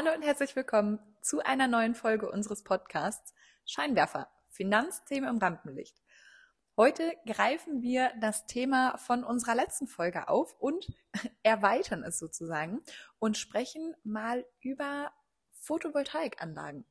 Hallo und herzlich willkommen zu einer neuen Folge unseres Podcasts Scheinwerfer, Finanzthemen im Rampenlicht. Heute greifen wir das Thema von unserer letzten Folge auf und erweitern es sozusagen und sprechen mal über Photovoltaikanlagen.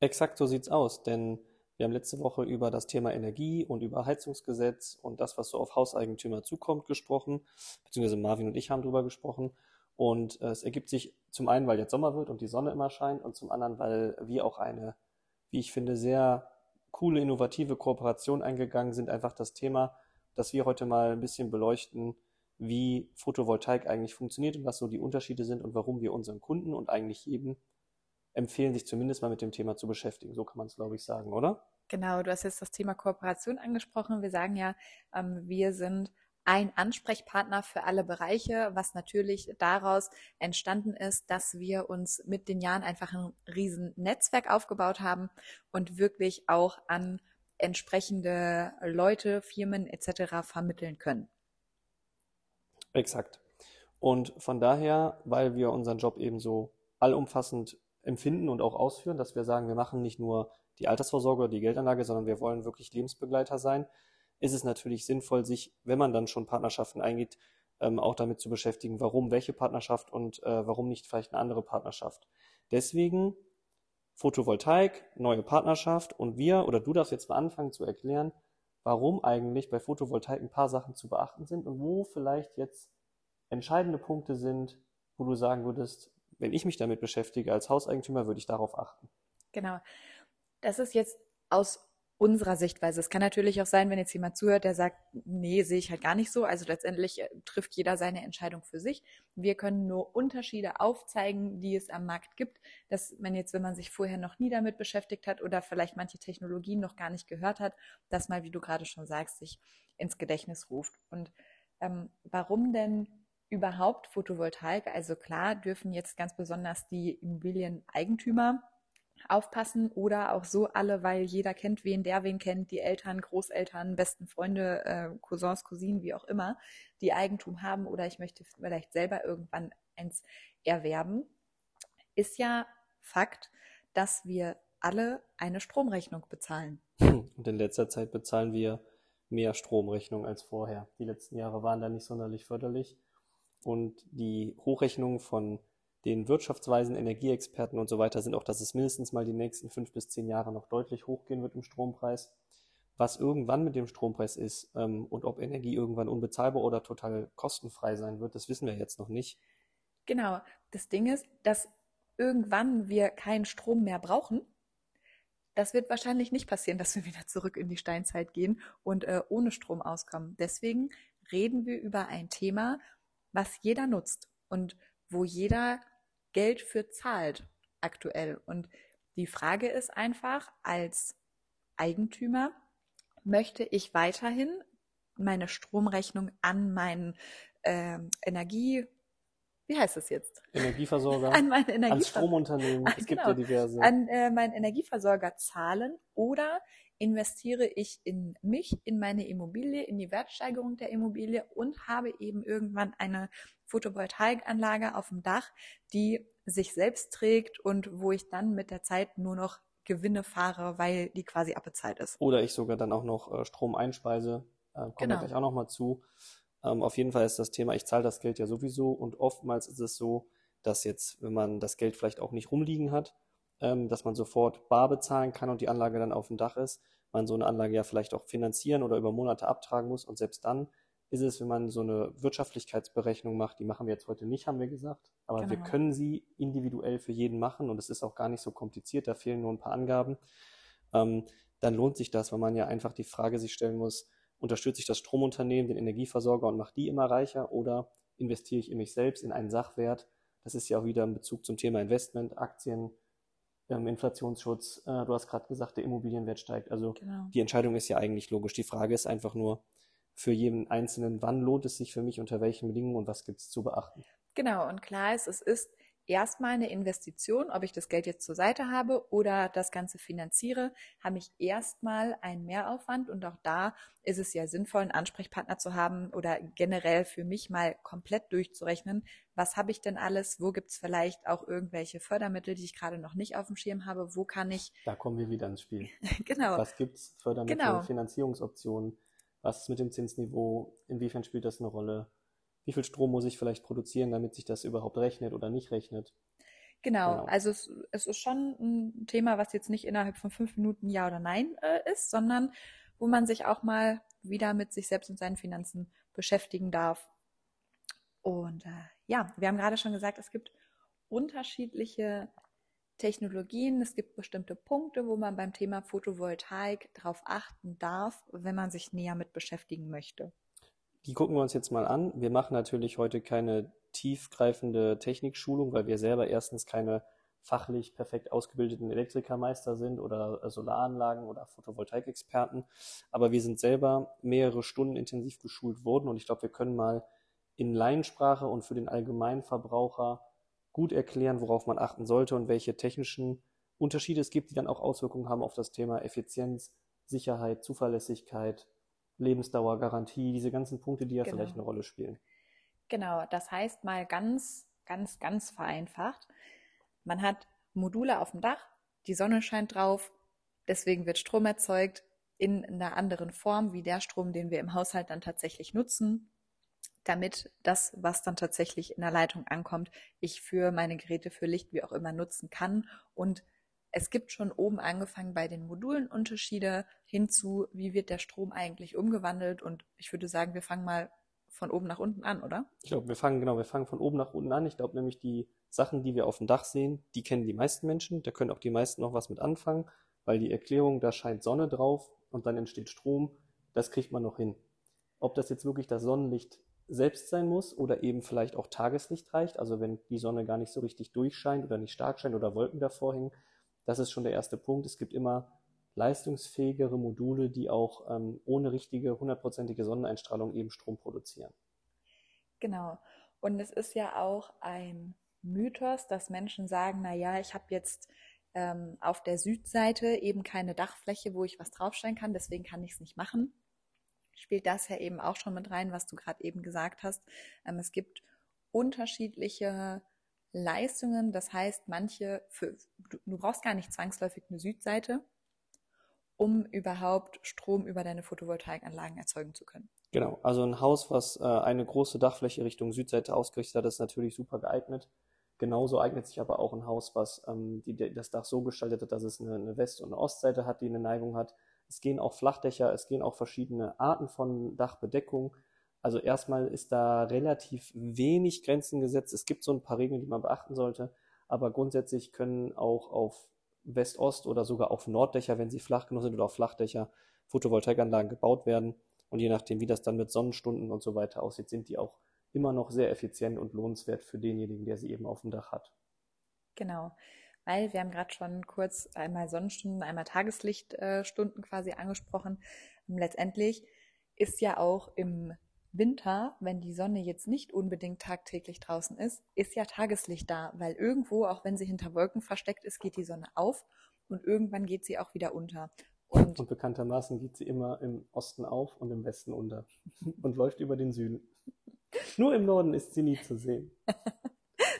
Exakt so sieht's aus, denn wir haben letzte Woche über das Thema Energie und über Heizungsgesetz und das, was so auf Hauseigentümer zukommt, gesprochen, beziehungsweise Marvin und ich haben darüber gesprochen. Und äh, es ergibt sich zum einen, weil jetzt Sommer wird und die Sonne immer scheint und zum anderen, weil wir auch eine, wie ich finde, sehr coole, innovative Kooperation eingegangen sind. Einfach das Thema, dass wir heute mal ein bisschen beleuchten, wie Photovoltaik eigentlich funktioniert und was so die Unterschiede sind und warum wir unseren Kunden und eigentlich jedem empfehlen, sich zumindest mal mit dem Thema zu beschäftigen. So kann man es, glaube ich, sagen, oder? Genau, du hast jetzt das Thema Kooperation angesprochen. Wir sagen ja, ähm, wir sind ein Ansprechpartner für alle Bereiche, was natürlich daraus entstanden ist, dass wir uns mit den Jahren einfach ein riesen Netzwerk aufgebaut haben und wirklich auch an entsprechende Leute, Firmen etc. vermitteln können. Exakt. Und von daher, weil wir unseren Job eben so allumfassend empfinden und auch ausführen, dass wir sagen, wir machen nicht nur die Altersvorsorge oder die Geldanlage, sondern wir wollen wirklich Lebensbegleiter sein, ist es natürlich sinnvoll, sich, wenn man dann schon Partnerschaften eingeht, ähm, auch damit zu beschäftigen, warum welche Partnerschaft und äh, warum nicht vielleicht eine andere Partnerschaft. Deswegen Photovoltaik, neue Partnerschaft und wir oder du darfst jetzt mal anfangen zu erklären, warum eigentlich bei Photovoltaik ein paar Sachen zu beachten sind und wo vielleicht jetzt entscheidende Punkte sind, wo du sagen würdest, wenn ich mich damit beschäftige als Hauseigentümer, würde ich darauf achten. Genau. Das ist jetzt aus unserer Sichtweise. Es kann natürlich auch sein, wenn jetzt jemand zuhört, der sagt, nee, sehe ich halt gar nicht so. Also letztendlich äh, trifft jeder seine Entscheidung für sich. Wir können nur Unterschiede aufzeigen, die es am Markt gibt, dass man jetzt, wenn man sich vorher noch nie damit beschäftigt hat oder vielleicht manche Technologien noch gar nicht gehört hat, das mal, wie du gerade schon sagst, sich ins Gedächtnis ruft. Und ähm, warum denn überhaupt Photovoltaik? Also klar dürfen jetzt ganz besonders die Immobilieneigentümer aufpassen oder auch so alle, weil jeder kennt wen, der wen kennt, die Eltern, Großeltern, besten Freunde, äh, Cousins, Cousinen, wie auch immer, die Eigentum haben oder ich möchte vielleicht selber irgendwann eins erwerben, ist ja Fakt, dass wir alle eine Stromrechnung bezahlen. Und in letzter Zeit bezahlen wir mehr Stromrechnung als vorher. Die letzten Jahre waren da nicht sonderlich förderlich. Und die Hochrechnung von den wirtschaftsweisen Energieexperten und so weiter sind auch, dass es mindestens mal die nächsten fünf bis zehn Jahre noch deutlich hochgehen wird im Strompreis. Was irgendwann mit dem Strompreis ist ähm, und ob Energie irgendwann unbezahlbar oder total kostenfrei sein wird, das wissen wir jetzt noch nicht. Genau. Das Ding ist, dass irgendwann wir keinen Strom mehr brauchen. Das wird wahrscheinlich nicht passieren, dass wir wieder zurück in die Steinzeit gehen und äh, ohne Strom auskommen. Deswegen reden wir über ein Thema, was jeder nutzt und wo jeder Geld für zahlt aktuell. Und die Frage ist einfach, als Eigentümer möchte ich weiterhin meine Stromrechnung an meinen äh, Energie, wie heißt das jetzt? Energieversorger. An meinen Energieversorger. An Stromunternehmen. Es genau, gibt ja diverse. An äh, meinen Energieversorger zahlen oder investiere ich in mich, in meine Immobilie, in die Wertsteigerung der Immobilie und habe eben irgendwann eine Photovoltaikanlage auf dem Dach, die sich selbst trägt und wo ich dann mit der Zeit nur noch Gewinne fahre, weil die quasi abbezahlt ist. Oder ich sogar dann auch noch äh, Strom einspeise. Äh, kommen genau. wir gleich auch nochmal zu. Ähm, auf jeden Fall ist das Thema, ich zahle das Geld ja sowieso und oftmals ist es so, dass jetzt, wenn man das Geld vielleicht auch nicht rumliegen hat, ähm, dass man sofort bar bezahlen kann und die Anlage dann auf dem Dach ist, man so eine Anlage ja vielleicht auch finanzieren oder über Monate abtragen muss und selbst dann ist es, wenn man so eine Wirtschaftlichkeitsberechnung macht, die machen wir jetzt heute nicht, haben wir gesagt, aber genau. wir können sie individuell für jeden machen und es ist auch gar nicht so kompliziert, da fehlen nur ein paar Angaben, ähm, dann lohnt sich das, weil man ja einfach die Frage sich stellen muss, unterstütze ich das Stromunternehmen, den Energieversorger und mache die immer reicher oder investiere ich in mich selbst, in einen Sachwert? Das ist ja auch wieder in Bezug zum Thema Investment, Aktien, ähm, Inflationsschutz. Äh, du hast gerade gesagt, der Immobilienwert steigt. Also genau. die Entscheidung ist ja eigentlich logisch. Die Frage ist einfach nur für jeden Einzelnen, wann lohnt es sich für mich, unter welchen Bedingungen und was gibt es zu beachten. Genau, und klar ist, es ist erstmal eine Investition, ob ich das Geld jetzt zur Seite habe oder das Ganze finanziere, habe ich erstmal einen Mehraufwand und auch da ist es ja sinnvoll, einen Ansprechpartner zu haben oder generell für mich mal komplett durchzurechnen, was habe ich denn alles, wo gibt es vielleicht auch irgendwelche Fördermittel, die ich gerade noch nicht auf dem Schirm habe, wo kann ich. Da kommen wir wieder ins Spiel. genau. Was gibt es, Fördermittel, genau. Finanzierungsoptionen, was ist mit dem Zinsniveau, inwiefern spielt das eine Rolle? Wie viel Strom muss ich vielleicht produzieren, damit sich das überhaupt rechnet oder nicht rechnet. Genau, genau. also es, es, ist schon ein Thema, was jetzt nicht innerhalb von fünf Minuten Ja oder Nein äh, ist, sondern wo man sich auch mal wieder mit sich selbst und seinen Finanzen beschäftigen darf. Und äh, ja, wir haben gerade schon gesagt, es gibt unterschiedliche Technologien, es gibt bestimmte Punkte, wo man beim Thema Photovoltaik darauf achten darf, wenn man sich näher mit beschäftigen möchte. Die gucken wir uns jetzt mal an. Wir machen natürlich heute keine tiefgreifende Technikschulung, weil wir selber erstens keine fachlich perfekt ausgebildeten Elektrikermeister sind oder Solaranlagen oder Photovoltaikexperten. Aber wir sind selber mehrere Stunden intensiv geschult worden und ich glaube, wir können mal in Laiensprache und für den Allgemeinverbraucher gut erklären, worauf man achten sollte und welche technischen Unterschiede es gibt, die dann auch Auswirkungen haben auf das Thema Effizienz, Sicherheit, Zuverlässigkeit, Lebensdauergarantie, diese ganzen Punkte, die ja genau. vielleicht eine Rolle spielen. Genau, das heißt mal ganz, ganz, ganz vereinfacht. Man hat Module auf dem Dach, die Sonne scheint drauf, deswegen wird Strom erzeugt in einer anderen Form wie der Strom, den wir im Haushalt dann tatsächlich nutzen, damit das, was dann tatsächlich in der Leitung ankommt, ich für meine Geräte, für Licht, wie auch immer nutzen kann und es gibt schon oben angefangen bei den Modulen Unterschiede hinzu, wie wird der Strom eigentlich umgewandelt. Und ich würde sagen, wir fangen mal von oben nach unten an, oder? Ich glaube, wir fangen, genau, wir fangen von oben nach unten an. Ich glaube nämlich, die Sachen, die wir auf dem Dach sehen, die kennen die meisten Menschen. Da können auch die meisten noch was mit anfangen, weil die Erklärung, da scheint Sonne drauf und dann entsteht Strom, das kriegt man noch hin. Ob das jetzt wirklich das Sonnenlicht selbst sein muss oder eben vielleicht auch Tageslicht reicht, also wenn die Sonne gar nicht so richtig durchscheint oder nicht stark scheint oder Wolken davor hängen, das ist schon der erste Punkt. Es gibt immer leistungsfähigere Module, die auch ähm, ohne richtige hundertprozentige Sonneneinstrahlung eben Strom produzieren. Genau. Und es ist ja auch ein Mythos, dass Menschen sagen, na ja, ich habe jetzt ähm, auf der Südseite eben keine Dachfläche, wo ich was draufstellen kann, deswegen kann ich es nicht machen. Spielt das ja eben auch schon mit rein, was du gerade eben gesagt hast. Ähm, es gibt unterschiedliche Leistungen. Das heißt, manche, für, du, brauchst gar nicht zwangsläufig eine Südseite, um überhaupt Strom über deine Photovoltaikanlagen erzeugen zu können. Genau, also ein Haus, was äh, eine große Dachfläche Richtung Südseite ausgerichtet hat, ist natürlich super geeignet. Genauso eignet sich aber auch ein Haus, was ähm, die, das Dach so gestaltet hat, dass es eine, eine West- und eine Ostseite hat, die eine Neigung hat. Es gehen auch Flachdächer, es gehen auch verschiedene Arten von Dachbedeckung. Also erstmal ist da relativ wenig Grenzen gesetzt. Es gibt so ein paar Regeln, die man beachten sollte, aber grundsätzlich können auch auf West-Ost oder sogar auf Norddächer, wenn sie flach genug sind oder auf Flachdächer, Photovoltaikanlagen gebaut werden. Und je nachdem, wie das dann mit Sonnenstunden und so weiter aussieht, sind die auch immer noch sehr effizient und lohnenswert für denjenigen, der sie eben auf dem Dach hat. Genau, weil wir haben gerade schon kurz einmal Sonnenstunden, einmal Tageslichtstunden quasi angesprochen. Letztendlich ist ja auch im Winter, wenn die Sonne jetzt nicht unbedingt tagtäglich draußen ist, ist ja Tageslicht da, weil irgendwo, auch wenn sie hinter Wolken versteckt ist, geht die Sonne auf und irgendwann geht sie auch wieder unter. Und, und bekanntermaßen geht sie immer im Osten auf und im Westen unter und läuft über den Süden. Nur im Norden ist sie nie zu sehen.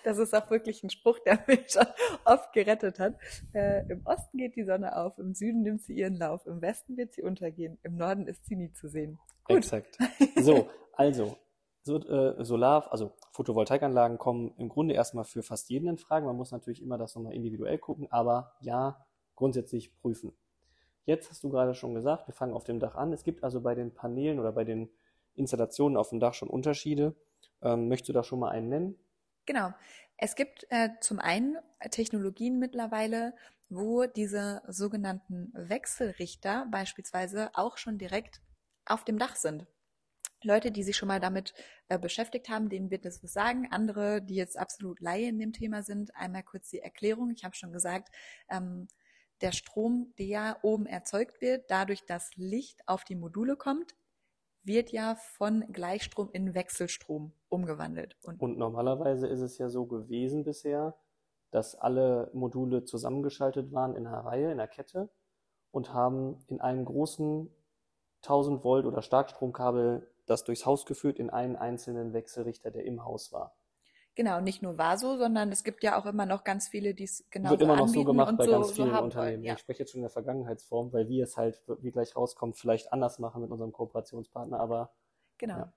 Das ist auch wirklich ein Spruch, der mich schon oft gerettet hat. Äh, Im Osten geht die Sonne auf, im Süden nimmt sie ihren Lauf, im Westen wird sie untergehen, im Norden ist sie nie zu sehen. Gut. Exakt. So, also so, äh, Solar, also Photovoltaikanlagen kommen im Grunde erstmal für fast jeden in Frage. Man muss natürlich immer das nochmal individuell gucken, aber ja, grundsätzlich prüfen. Jetzt hast du gerade schon gesagt, wir fangen auf dem Dach an. Es gibt also bei den Paneelen oder bei den Installationen auf dem Dach schon Unterschiede. Ähm, möchtest du da schon mal einen nennen? Genau. Es gibt äh, zum einen Technologien mittlerweile, wo diese sogenannten Wechselrichter beispielsweise auch schon direkt auf dem Dach sind. Leute, die sich schon mal damit äh, beschäftigt haben, denen wird das was sagen. Andere, die jetzt absolut Laie in dem Thema sind, einmal kurz die Erklärung. Ich habe schon gesagt, ähm, der Strom, der oben erzeugt wird, dadurch, dass Licht auf die Module kommt, wird ja von Gleichstrom in Wechselstrom umgewandelt. Und, und normalerweise ist es ja so gewesen bisher, dass alle Module zusammengeschaltet waren in einer Reihe, in einer Kette und haben in einem großen 1000 Volt oder Starkstromkabel das durchs Haus geführt in einen einzelnen Wechselrichter, der im Haus war. Genau, nicht nur war so, sondern es gibt ja auch immer noch ganz viele, die es genau Wird immer noch so gemacht bei so, ganz vielen so Unternehmen. Ja. Ich spreche jetzt schon in der Vergangenheitsform, weil wir es halt, wie gleich rauskommt, vielleicht anders machen mit unserem Kooperationspartner, aber. Genau. Ja.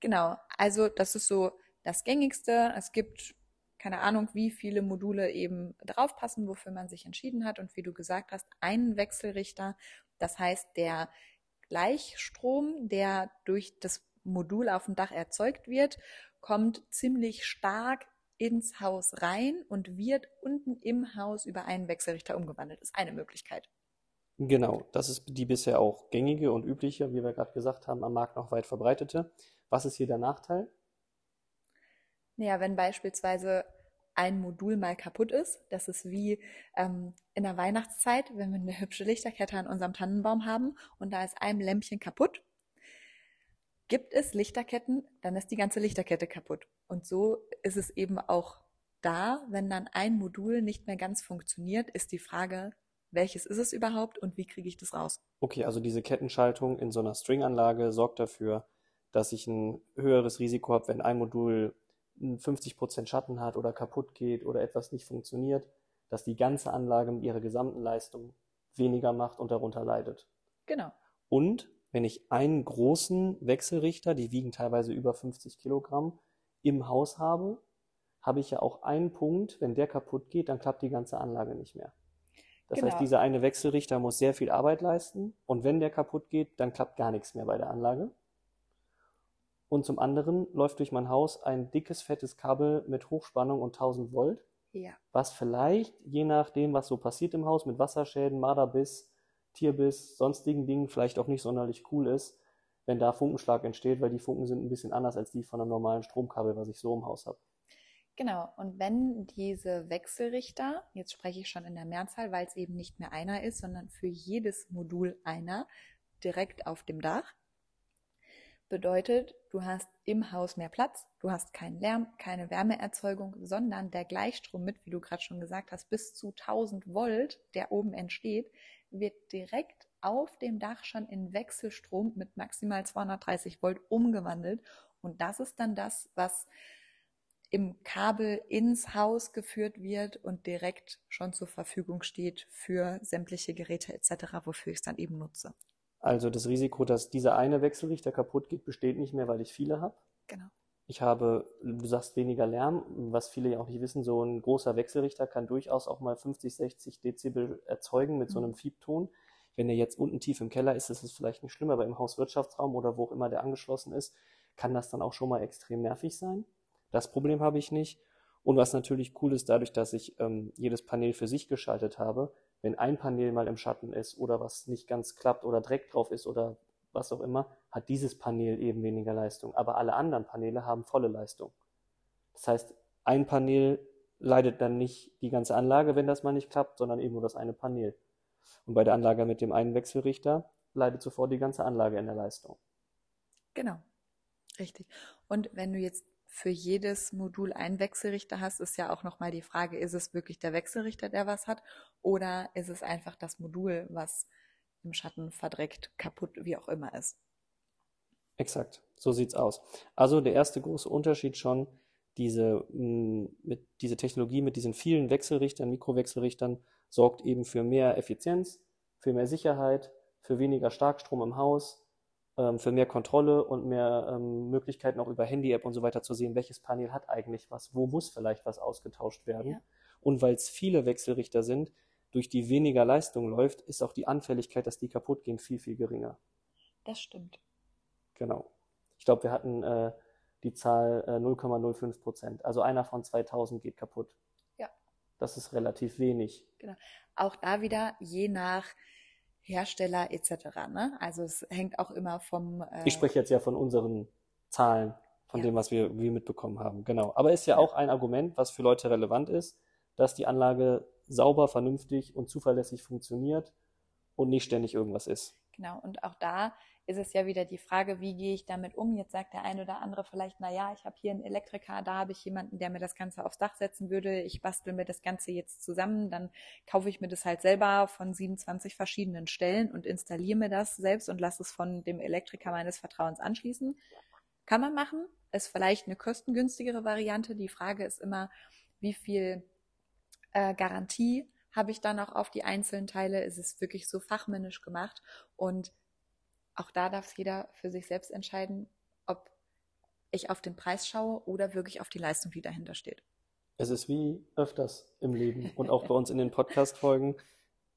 Genau. Also, das ist so das Gängigste. Es gibt keine Ahnung, wie viele Module eben draufpassen, wofür man sich entschieden hat. Und wie du gesagt hast, einen Wechselrichter. Das heißt, der Gleichstrom, der durch das Modul auf dem Dach erzeugt wird, kommt ziemlich stark ins Haus rein und wird unten im Haus über einen Wechselrichter umgewandelt. Das ist eine Möglichkeit. Genau, das ist die bisher auch gängige und übliche, wie wir gerade gesagt haben, am Markt noch weit verbreitete. Was ist hier der Nachteil? Naja, wenn beispielsweise ein Modul mal kaputt ist, das ist wie ähm, in der Weihnachtszeit, wenn wir eine hübsche Lichterkette an unserem Tannenbaum haben und da ist ein Lämpchen kaputt, Gibt es Lichterketten, dann ist die ganze Lichterkette kaputt. Und so ist es eben auch da, wenn dann ein Modul nicht mehr ganz funktioniert, ist die Frage, welches ist es überhaupt und wie kriege ich das raus? Okay, also diese Kettenschaltung in so einer Stringanlage sorgt dafür, dass ich ein höheres Risiko habe, wenn ein Modul 50% Schatten hat oder kaputt geht oder etwas nicht funktioniert, dass die ganze Anlage mit ihrer gesamten Leistung weniger macht und darunter leidet. Genau. Und wenn ich einen großen Wechselrichter, die wiegen teilweise über 50 Kilogramm, im Haus habe, habe ich ja auch einen Punkt, wenn der kaputt geht, dann klappt die ganze Anlage nicht mehr. Das genau. heißt, dieser eine Wechselrichter muss sehr viel Arbeit leisten und wenn der kaputt geht, dann klappt gar nichts mehr bei der Anlage. Und zum anderen läuft durch mein Haus ein dickes, fettes Kabel mit Hochspannung und 1000 Volt, ja. was vielleicht, je nachdem, was so passiert im Haus mit Wasserschäden, Marderbiss, Tierbiss, sonstigen Dingen vielleicht auch nicht sonderlich cool ist, wenn da Funkenschlag entsteht, weil die Funken sind ein bisschen anders als die von einem normalen Stromkabel, was ich so im Haus habe. Genau, und wenn diese Wechselrichter, jetzt spreche ich schon in der Mehrzahl, weil es eben nicht mehr einer ist, sondern für jedes Modul einer direkt auf dem Dach, bedeutet, du hast im Haus mehr Platz, du hast keinen Lärm, keine Wärmeerzeugung, sondern der Gleichstrom mit, wie du gerade schon gesagt hast, bis zu 1000 Volt, der oben entsteht, wird direkt auf dem Dach schon in Wechselstrom mit maximal 230 Volt umgewandelt. Und das ist dann das, was im Kabel ins Haus geführt wird und direkt schon zur Verfügung steht für sämtliche Geräte etc., wofür ich es dann eben nutze. Also das Risiko, dass dieser eine Wechselrichter kaputt geht, besteht nicht mehr, weil ich viele habe. Genau. Ich habe, du sagst weniger Lärm, was viele ja auch nicht wissen, so ein großer Wechselrichter kann durchaus auch mal 50, 60 Dezibel erzeugen mit mhm. so einem Fiebton. Wenn der jetzt unten tief im Keller ist, ist es vielleicht nicht schlimm, aber im Hauswirtschaftsraum oder wo auch immer der angeschlossen ist, kann das dann auch schon mal extrem nervig sein. Das Problem habe ich nicht. Und was natürlich cool ist, dadurch, dass ich ähm, jedes Panel für sich geschaltet habe, wenn ein Panel mal im Schatten ist oder was nicht ganz klappt oder Dreck drauf ist oder was auch immer, hat dieses Panel eben weniger Leistung. Aber alle anderen Paneele haben volle Leistung. Das heißt, ein Panel leidet dann nicht die ganze Anlage, wenn das mal nicht klappt, sondern eben nur das eine Panel. Und bei der Anlage mit dem einen Wechselrichter leidet sofort die ganze Anlage in der Leistung. Genau. Richtig. Und wenn du jetzt für jedes Modul einen Wechselrichter hast, ist ja auch nochmal die Frage, ist es wirklich der Wechselrichter, der was hat, oder ist es einfach das Modul, was im Schatten verdreckt, kaputt, wie auch immer ist. Exakt, so sieht's aus. Also der erste große Unterschied schon, diese, mm, mit, diese Technologie mit diesen vielen Wechselrichtern, Mikrowechselrichtern, sorgt eben für mehr Effizienz, für mehr Sicherheit, für weniger Starkstrom im Haus, für mehr Kontrolle und mehr ähm, Möglichkeiten auch über Handy-App und so weiter zu sehen, welches Panel hat eigentlich was, wo muss vielleicht was ausgetauscht werden. Ja. Und weil es viele Wechselrichter sind, durch die weniger Leistung läuft, ist auch die Anfälligkeit, dass die kaputt gehen, viel, viel geringer. Das stimmt. Genau. Ich glaube, wir hatten äh, die Zahl äh, 0,05 Prozent. Also einer von 2000 geht kaputt. Ja. Das ist relativ wenig. Genau. Auch da wieder je nach Hersteller etc. Ne? Also es hängt auch immer vom. Äh ich spreche jetzt ja von unseren Zahlen, von ja. dem, was wir, wir mitbekommen haben. Genau. Aber ist ja, ja auch ein Argument, was für Leute relevant ist, dass die Anlage sauber, vernünftig und zuverlässig funktioniert und nicht ständig irgendwas ist. Genau, und auch da ist es ja wieder die Frage, wie gehe ich damit um? Jetzt sagt der eine oder andere vielleicht, na ja, ich habe hier einen Elektriker, da habe ich jemanden, der mir das Ganze aufs Dach setzen würde. Ich bastel mir das Ganze jetzt zusammen, dann kaufe ich mir das halt selber von 27 verschiedenen Stellen und installiere mir das selbst und lasse es von dem Elektriker meines Vertrauens anschließen. Kann man machen, ist vielleicht eine kostengünstigere Variante. Die Frage ist immer, wie viel äh, Garantie habe ich dann auch auf die einzelnen Teile? Ist es wirklich so fachmännisch gemacht? Und auch da darf jeder für sich selbst entscheiden, ob ich auf den Preis schaue oder wirklich auf die Leistung, die dahinter steht. Es ist wie öfters im Leben und auch bei uns in den Podcast-Folgen.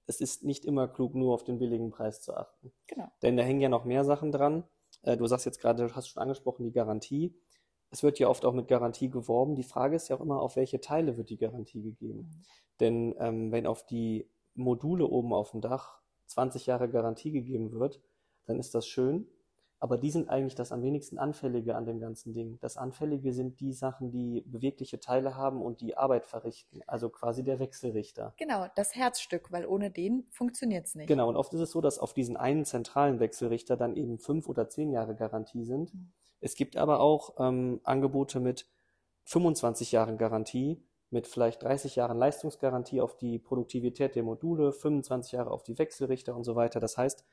Es ist nicht immer klug, nur auf den billigen Preis zu achten. Genau. Denn da hängen ja noch mehr Sachen dran. Äh, du sagst jetzt gerade, du hast schon angesprochen, die Garantie. Es wird ja oft auch mit Garantie geworben. Die Frage ist ja auch immer, auf welche Teile wird die Garantie gegeben. Mhm. Denn ähm, wenn auf die Module oben auf dem Dach 20 Jahre Garantie gegeben wird, dann ist das schön. Aber die sind eigentlich das am wenigsten Anfällige an dem ganzen Ding. Das Anfällige sind die Sachen, die bewegliche Teile haben und die Arbeit verrichten. Also quasi der Wechselrichter. Genau, das Herzstück, weil ohne den funktioniert es nicht. Genau, und oft ist es so, dass auf diesen einen zentralen Wechselrichter dann eben fünf oder zehn Jahre Garantie sind. Mhm. Es gibt aber auch ähm, Angebote mit 25 Jahren Garantie, mit vielleicht 30 Jahren Leistungsgarantie auf die Produktivität der Module, 25 Jahre auf die Wechselrichter und so weiter. Das heißt,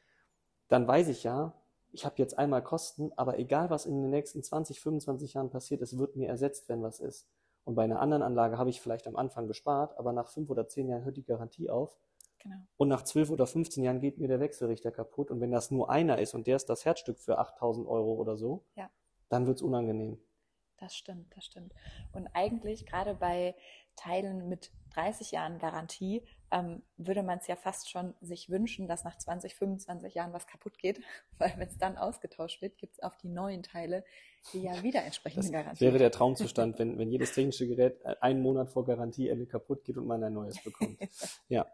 dann weiß ich ja, ich habe jetzt einmal Kosten, aber egal was in den nächsten 20, 25 Jahren passiert, es wird mir ersetzt, wenn was ist. Und bei einer anderen Anlage habe ich vielleicht am Anfang gespart, aber nach fünf oder zehn Jahren hört die Garantie auf. Genau. Und nach zwölf oder 15 Jahren geht mir der Wechselrichter kaputt. Und wenn das nur einer ist und der ist das Herzstück für 8000 Euro oder so, ja. dann wird es unangenehm. Das stimmt, das stimmt. Und eigentlich gerade bei Teilen mit 30 Jahren Garantie ähm, würde man es ja fast schon sich wünschen, dass nach 20, 25 Jahren was kaputt geht, weil wenn es dann ausgetauscht wird, gibt es auf die neuen Teile die ja wieder entsprechende das Garantie. wäre der Traumzustand, wenn, wenn jedes technische Gerät einen Monat vor Garantieende kaputt geht und man ein neues bekommt. ja.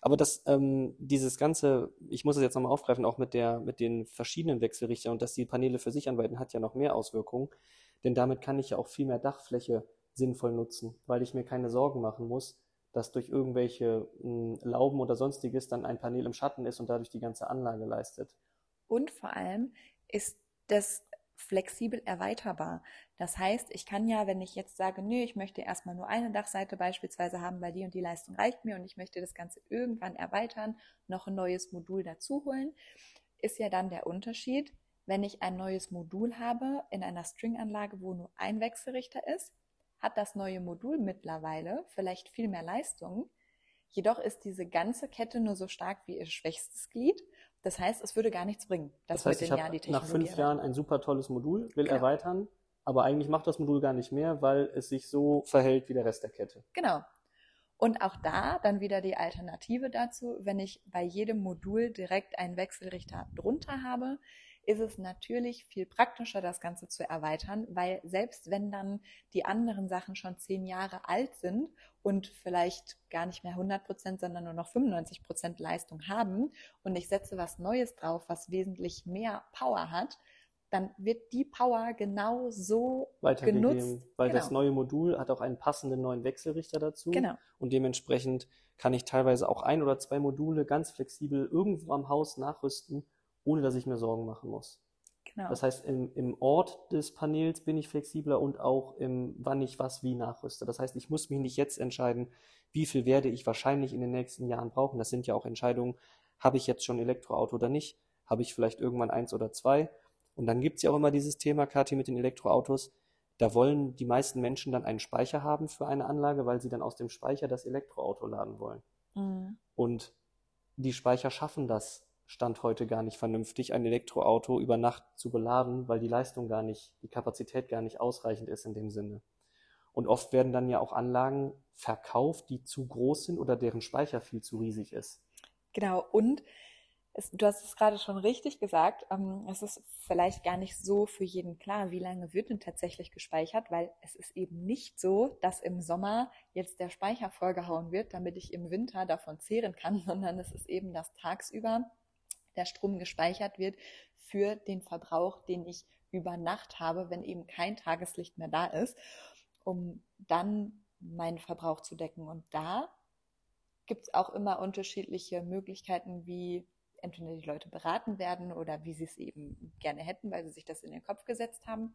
Aber das, ähm, dieses ganze, ich muss es jetzt nochmal aufgreifen, auch mit der, mit den verschiedenen Wechselrichtern und dass die Paneele für sich arbeiten, hat ja noch mehr Auswirkungen. Denn damit kann ich ja auch viel mehr Dachfläche sinnvoll nutzen, weil ich mir keine Sorgen machen muss, dass durch irgendwelche mh, hm, Lauben oder sonstiges dann ein Panel im Schatten ist und dadurch die ganze Anlage leistet. Und vor allem ist das flexibel erweiterbar. Das heißt, ich kann ja, wenn ich jetzt sage, nö, ich möchte erstmal nur eine Dachseite beispielsweise haben, weil die und die Leistung reicht mir und ich möchte das Ganze irgendwann erweitern, noch ein neues Modul dazu holen, ist ja dann der Unterschied, wenn ich ein neues Modul habe in einer Stringanlage, wo nur ein Wechselrichter ist, hat das neue Modul mittlerweile vielleicht viel mehr Leistung. Jedoch ist diese ganze Kette nur so stark wie ihr schwächstes Glied. Das heißt, es würde gar nichts bringen. Das, das heißt, ich habe nach fünf Jahren ein super tolles Modul, will genau. erweitern, aber eigentlich macht das Modul gar nicht mehr, weil es sich so verhält wie der Rest der Kette. Genau. Und auch da dann wieder die Alternative dazu, wenn ich bei jedem Modul direkt einen Wechselrichter drunter habe, ist es natürlich viel praktischer, das Ganze zu erweitern, weil selbst wenn dann die anderen Sachen schon zehn Jahre alt sind und vielleicht gar nicht mehr 100 Prozent, sondern nur noch 95 Prozent Leistung haben und ich setze was Neues drauf, was wesentlich mehr Power hat, dann wird die Power genau so genutzt. Weil genau. das neue Modul hat auch einen passenden neuen Wechselrichter dazu. Genau. Und dementsprechend kann ich teilweise auch ein oder zwei Module ganz flexibel irgendwo am Haus nachrüsten ohne dass ich mir Sorgen machen muss. Genau. Das heißt, im, im Ort des Panels bin ich flexibler und auch im, wann ich was wie nachrüste. Das heißt, ich muss mich nicht jetzt entscheiden, wie viel werde ich wahrscheinlich in den nächsten Jahren brauchen. Das sind ja auch Entscheidungen, habe ich jetzt schon Elektroauto oder nicht? Habe ich vielleicht irgendwann eins oder zwei? Und dann gibt es ja auch immer dieses Thema, Kathi, mit den Elektroautos. Da wollen die meisten Menschen dann einen Speicher haben für eine Anlage, weil sie dann aus dem Speicher das Elektroauto laden wollen. Mhm. Und die Speicher schaffen das Stand heute gar nicht vernünftig, ein Elektroauto über Nacht zu beladen, weil die Leistung gar nicht, die Kapazität gar nicht ausreichend ist in dem Sinne. Und oft werden dann ja auch Anlagen verkauft, die zu groß sind oder deren Speicher viel zu riesig ist. Genau, und es, du hast es gerade schon richtig gesagt, ähm, es ist vielleicht gar nicht so für jeden klar, wie lange wird denn tatsächlich gespeichert, weil es ist eben nicht so, dass im Sommer jetzt der Speicher vollgehauen wird, damit ich im Winter davon zehren kann, sondern es ist eben, dass tagsüber der Strom gespeichert wird für den Verbrauch, den ich über Nacht habe, wenn eben kein Tageslicht mehr da ist, um dann meinen Verbrauch zu decken. Und da gibt es auch immer unterschiedliche Möglichkeiten, wie entweder die Leute beraten werden oder wie sie es eben gerne hätten, weil sie sich das in den Kopf gesetzt haben.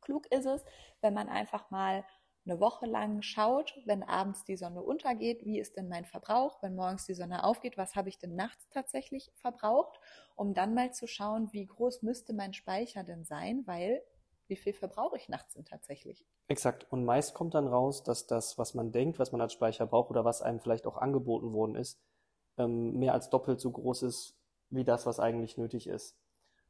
Klug ist es, wenn man einfach mal eine Woche lang schaut, wenn abends die Sonne untergeht, wie ist denn mein Verbrauch, wenn morgens die Sonne aufgeht, was habe ich denn nachts tatsächlich verbraucht, um dann mal zu schauen, wie groß müsste mein Speicher denn sein, weil wie viel verbrauche ich nachts denn tatsächlich? Exakt. Und meist kommt dann raus, dass das, was man denkt, was man als Speicher braucht oder was einem vielleicht auch angeboten worden ist, ähm, mehr als doppelt so groß ist wie das, was eigentlich nötig ist.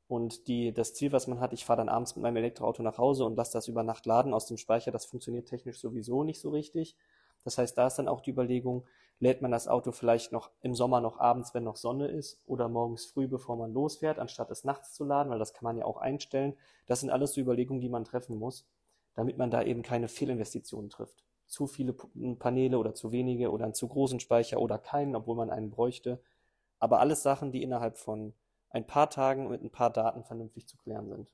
Und die, das Ziel, was man hat, ich fahre dann abends mit meinem Elektroauto nach Hause und lasse das über Nacht laden aus dem Speicher, das funktioniert technisch sowieso nicht so richtig. Das heißt, da ist dann auch die Überlegung, lädt man das Auto vielleicht noch im Sommer noch abends, wenn noch Sonne ist, oder morgens früh, bevor man losfährt, anstatt es nachts zu laden, weil das kann man ja auch einstellen. Das sind alles so Überlegungen, die man treffen muss, damit man da eben keine Fehlinvestitionen trifft. Zu viele Paneele oder zu wenige oder einen zu großen Speicher oder keinen, obwohl man einen bräuchte. Aber alles Sachen, die innerhalb von ein paar Tagen mit ein paar Daten vernünftig zu klären sind.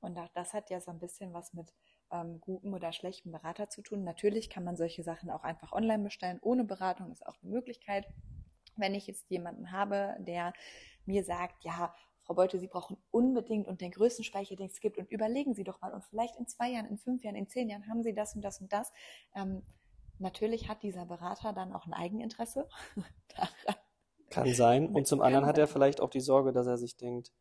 Und auch das hat ja so ein bisschen was mit ähm, gutem oder schlechtem Berater zu tun. Natürlich kann man solche Sachen auch einfach online bestellen. Ohne Beratung ist auch eine Möglichkeit. Wenn ich jetzt jemanden habe, der mir sagt, ja, Frau Beute, Sie brauchen unbedingt und den größten Speicher, den es gibt und überlegen Sie doch mal und vielleicht in zwei Jahren, in fünf Jahren, in zehn Jahren haben Sie das und das und das. Ähm, natürlich hat dieser Berater dann auch ein Eigeninteresse daran, kann sein. Und zum anderen hat er vielleicht auch die Sorge, dass er sich denkt,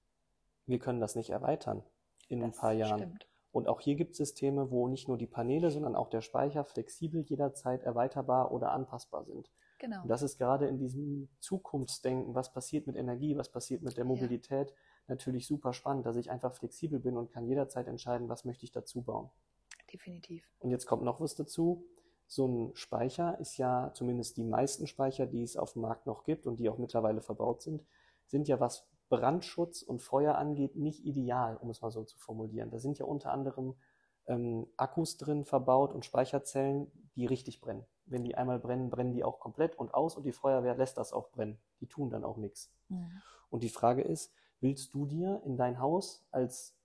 wir können das nicht erweitern in das ein paar Jahren. Stimmt. Und auch hier gibt es Systeme, wo nicht nur die Paneele, sondern auch der Speicher flexibel jederzeit erweiterbar oder anpassbar sind. Genau. Und das ist gerade in diesem Zukunftsdenken, was passiert mit Energie, was passiert mit der Mobilität, ja. natürlich super spannend, dass ich einfach flexibel bin und kann jederzeit entscheiden, was möchte ich dazu bauen. Definitiv. Und jetzt kommt noch was dazu so ein Speicher ist ja, zumindest die meisten Speicher, die es auf dem Markt noch gibt und die auch mittlerweile verbaut sind, sind ja, was Brandschutz und Feuer angeht, nicht ideal, um es mal so zu formulieren. Da sind ja unter anderem ähm, Akkus drin verbaut und Speicherzellen, die richtig brennen. Wenn die einmal brennen, brennen die auch komplett und aus und die Feuerwehr lässt das auch brennen. Die tun dann auch nichts. Mhm. Und die Frage ist, willst du dir in dein Haus als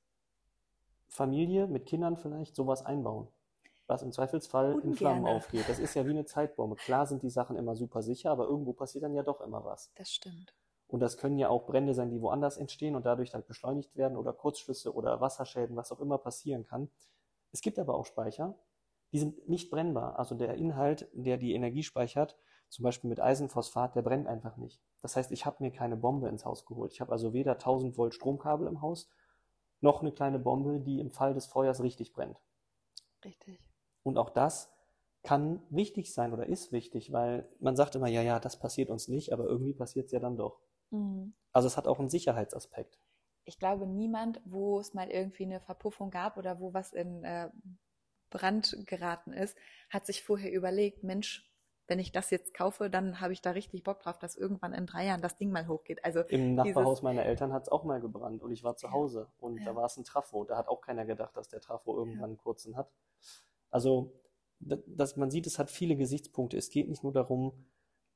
Familie mit Kindern vielleicht sowas einbauen? Was im Zweifelsfall Ungerne. in Flammen aufgeht. Das ist ja wie eine Zeitbombe. Klar sind die Sachen immer super sicher, aber irgendwo passiert dann ja doch immer was. Das stimmt. Und das können ja auch Brände sein, die woanders entstehen und dadurch dann beschleunigt werden oder Kurzschlüsse oder Wasserschäden, was auch immer passieren kann. Es gibt aber auch Speicher, die sind nicht brennbar. Also der Inhalt, der die Energie speichert, zum Beispiel mit Eisenphosphat, der brennt einfach nicht. Das heißt, ich habe mir keine Bombe ins Haus geholt. Ich habe also weder 1000 Volt Stromkabel im Haus, noch eine kleine Bombe, die im Fall des Feuers richtig brennt. Richtig. Und auch das kann wichtig sein oder ist wichtig, weil man sagt immer, ja, ja, das passiert uns nicht, aber irgendwie passiert es ja dann doch. Mhm. Also es hat auch einen Sicherheitsaspekt. Ich glaube, niemand, wo es mal irgendwie eine Verpuffung gab oder wo was in äh, Brand geraten ist, hat sich vorher überlegt, Mensch, wenn ich das jetzt kaufe, dann habe ich da richtig Bock drauf, dass irgendwann in drei Jahren das Ding mal hochgeht. Also Im Nachbarhaus dieses... meiner Eltern hat es auch mal gebrannt und ich war zu Hause und ja. da war es ein Trafo. Da hat auch keiner gedacht, dass der Trafo irgendwann ja. einen kurzen hat. Also, dass man sieht, es hat viele Gesichtspunkte. Es geht nicht nur darum,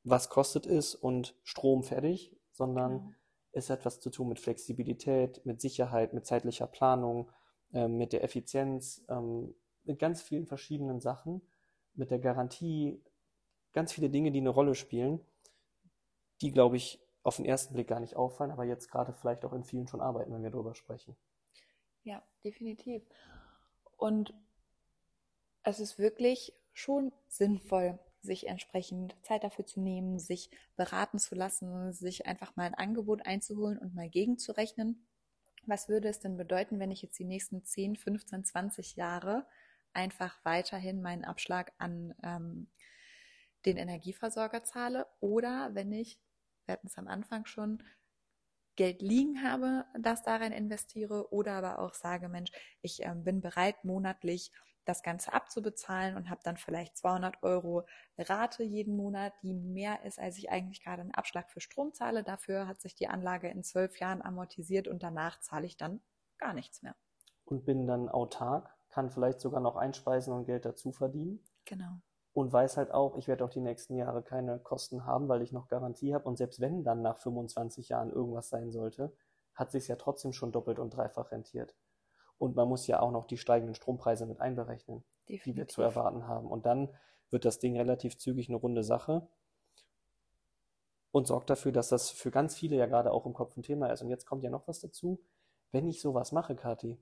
was kostet es und Strom fertig, sondern genau. es hat was zu tun mit Flexibilität, mit Sicherheit, mit zeitlicher Planung, äh, mit der Effizienz, ähm, mit ganz vielen verschiedenen Sachen, mit der Garantie, ganz viele Dinge, die eine Rolle spielen, die, glaube ich, auf den ersten Blick gar nicht auffallen, aber jetzt gerade vielleicht auch in vielen schon arbeiten, wenn wir darüber sprechen. Ja, definitiv. Und es ist wirklich schon sinnvoll, sich entsprechend Zeit dafür zu nehmen, sich beraten zu lassen, sich einfach mal ein Angebot einzuholen und mal gegenzurechnen. Was würde es denn bedeuten, wenn ich jetzt die nächsten 10, 15, 20 Jahre einfach weiterhin meinen Abschlag an ähm, den Energieversorger zahle oder wenn ich, wir hatten es am Anfang schon, Geld liegen habe, das darin investiere oder aber auch sage, Mensch, ich ähm, bin bereit, monatlich das Ganze abzubezahlen und habe dann vielleicht 200 Euro Rate jeden Monat, die mehr ist, als ich eigentlich gerade einen Abschlag für Strom zahle. Dafür hat sich die Anlage in zwölf Jahren amortisiert und danach zahle ich dann gar nichts mehr. Und bin dann autark, kann vielleicht sogar noch einspeisen und Geld dazu verdienen. Genau. Und weiß halt auch, ich werde auch die nächsten Jahre keine Kosten haben, weil ich noch Garantie habe. Und selbst wenn dann nach 25 Jahren irgendwas sein sollte, hat sich ja trotzdem schon doppelt und dreifach rentiert. Und man muss ja auch noch die steigenden Strompreise mit einberechnen, Definitiv. die wir zu erwarten haben. Und dann wird das Ding relativ zügig eine runde Sache. und sorgt dafür, dass das für ganz viele ja gerade auch im Kopf ein Thema ist. Und jetzt kommt ja noch was dazu. Wenn ich sowas mache, Kathi,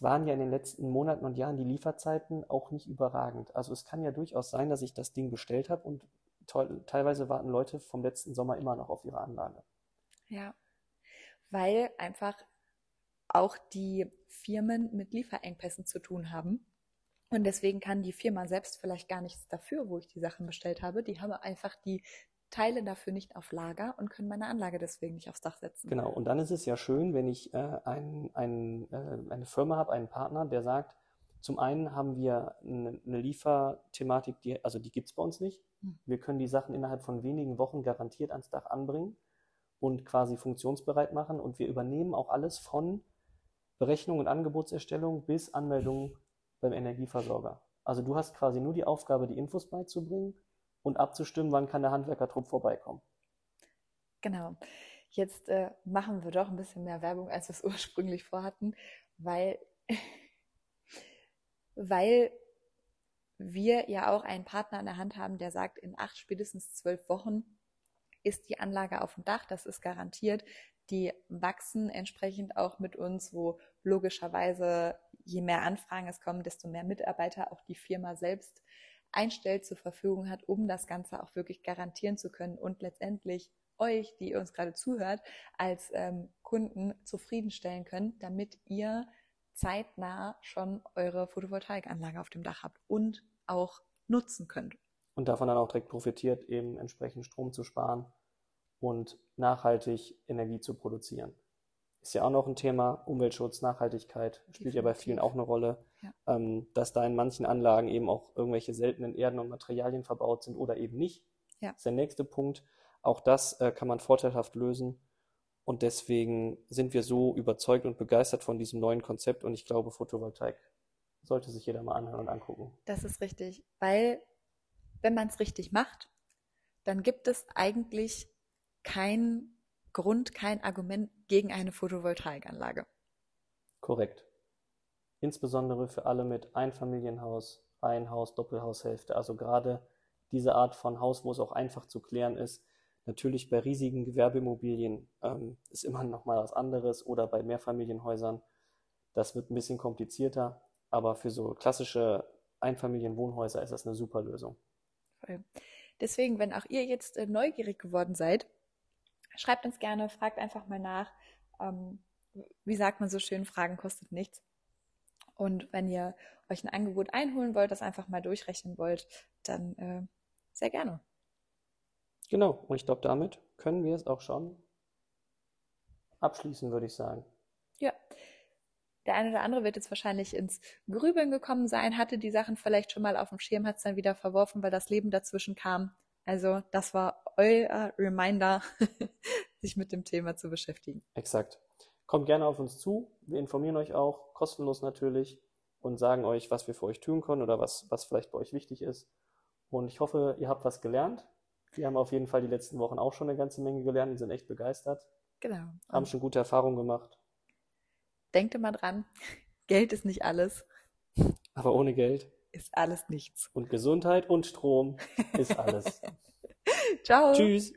waren ja in den letzten Monaten und Jahren die Lieferzeiten auch nicht überragend. Also es kann ja durchaus sein, dass ich das Ding bestellt habe und teilweise warten Leute vom letzten Sommer immer noch auf ihre Anlage. Ja, weil einfach auch die Firmen mit Lieferengpässen zu tun haben. Und deswegen kann die Firma selbst vielleicht gar nichts dafür, wo ich die Sachen bestellt habe. Die haben einfach die Teile dafür nicht auf Lager und können meine Anlage deswegen nicht aufs Dach setzen. Genau, und dann ist es ja schön, wenn ich äh, ein, ein, äh, eine Firma habe, einen Partner, der sagt, zum einen haben wir eine, eine Lieferthematik, die, also die gibt es bei uns nicht. Hm. Wir können die Sachen innerhalb von wenigen Wochen garantiert ans Dach anbringen und quasi funktionsbereit machen. Und wir übernehmen auch alles von Berechnung und Angebotserstellung bis Anmeldung beim Energieversorger. Also du hast quasi nur die Aufgabe, die Infos beizubringen und abzustimmen, wann kann der Handwerkertrupp vorbeikommen. Genau. Jetzt äh, machen wir doch ein bisschen mehr Werbung, als wir es ursprünglich vorhatten, weil, weil wir ja auch einen Partner an der Hand haben, der sagt, in acht, spätestens zwölf Wochen ist die Anlage auf dem Dach, das ist garantiert. Die wachsen entsprechend auch mit uns, wo logischerweise je mehr Anfragen es kommen, desto mehr Mitarbeiter auch die Firma selbst einstellt, zur Verfügung hat, um das Ganze auch wirklich garantieren zu können und letztendlich euch, die ihr uns gerade zuhört, als ähm, Kunden zufriedenstellen können, damit ihr zeitnah schon eure Photovoltaikanlage auf dem Dach habt und auch nutzen könnt. Und davon dann auch direkt profitiert, eben entsprechend Strom zu sparen und nachhaltig Energie zu produzieren. Ist ja auch noch ein Thema. Umweltschutz, Nachhaltigkeit spielt Definitiv. ja bei vielen auch eine Rolle. Ja. Ähm, dass da in manchen Anlagen eben auch irgendwelche seltenen Erden und Materialien verbaut sind oder eben nicht. Ja. Das ist der nächste Punkt. Auch das äh, kann man vorteilhaft lösen. Und deswegen sind wir so überzeugt und begeistert von diesem neuen Konzept. Und ich glaube, Photovoltaik sollte sich jeder mal anhören und angucken. Das ist richtig, weil wenn man es richtig macht, dann gibt es eigentlich kein Grund, kein Argument gegen eine Photovoltaikanlage. Korrekt. Insbesondere für alle mit Einfamilienhaus, Reihenhaus, Doppelhaushälfte. Also gerade diese Art von Haus, wo es auch einfach zu klären ist. Natürlich bei riesigen Gewerbeimmobilien ähm, ist immer noch mal was anderes oder bei Mehrfamilienhäusern. Das wird ein bisschen komplizierter, aber für so klassische Einfamilienwohnhäuser ist das eine super Lösung. Deswegen, wenn auch ihr jetzt äh, neugierig geworden seid, Schreibt uns gerne, fragt einfach mal nach. Ähm, wie sagt man so schön, Fragen kostet nichts. Und wenn ihr euch ein Angebot einholen wollt, das einfach mal durchrechnen wollt, dann äh, sehr gerne. Genau, und ich glaube, damit können wir es auch schon abschließen, würde ich sagen. Ja. Der eine oder andere wird jetzt wahrscheinlich ins Grübeln gekommen sein, hatte die Sachen vielleicht schon mal auf dem Schirm, hat es dann wieder verworfen, weil das Leben dazwischen kam. Also das war euer Reminder, sich mit dem Thema zu beschäftigen. Exakt. Kommt gerne auf uns zu. Wir informieren euch auch, kostenlos natürlich, und sagen euch, was wir für euch tun können oder was, was vielleicht bei euch wichtig ist. Und ich hoffe, ihr habt was gelernt. Wir haben auf jeden Fall die letzten Wochen auch schon eine ganze Menge gelernt und sind echt begeistert. Genau. Haben schon gute Erfahrungen gemacht. Denkt immer dran, Geld ist nicht alles. Aber ohne Geld ist alles nichts. Und Gesundheit und Strom ist alles. Ciao. Tschüss.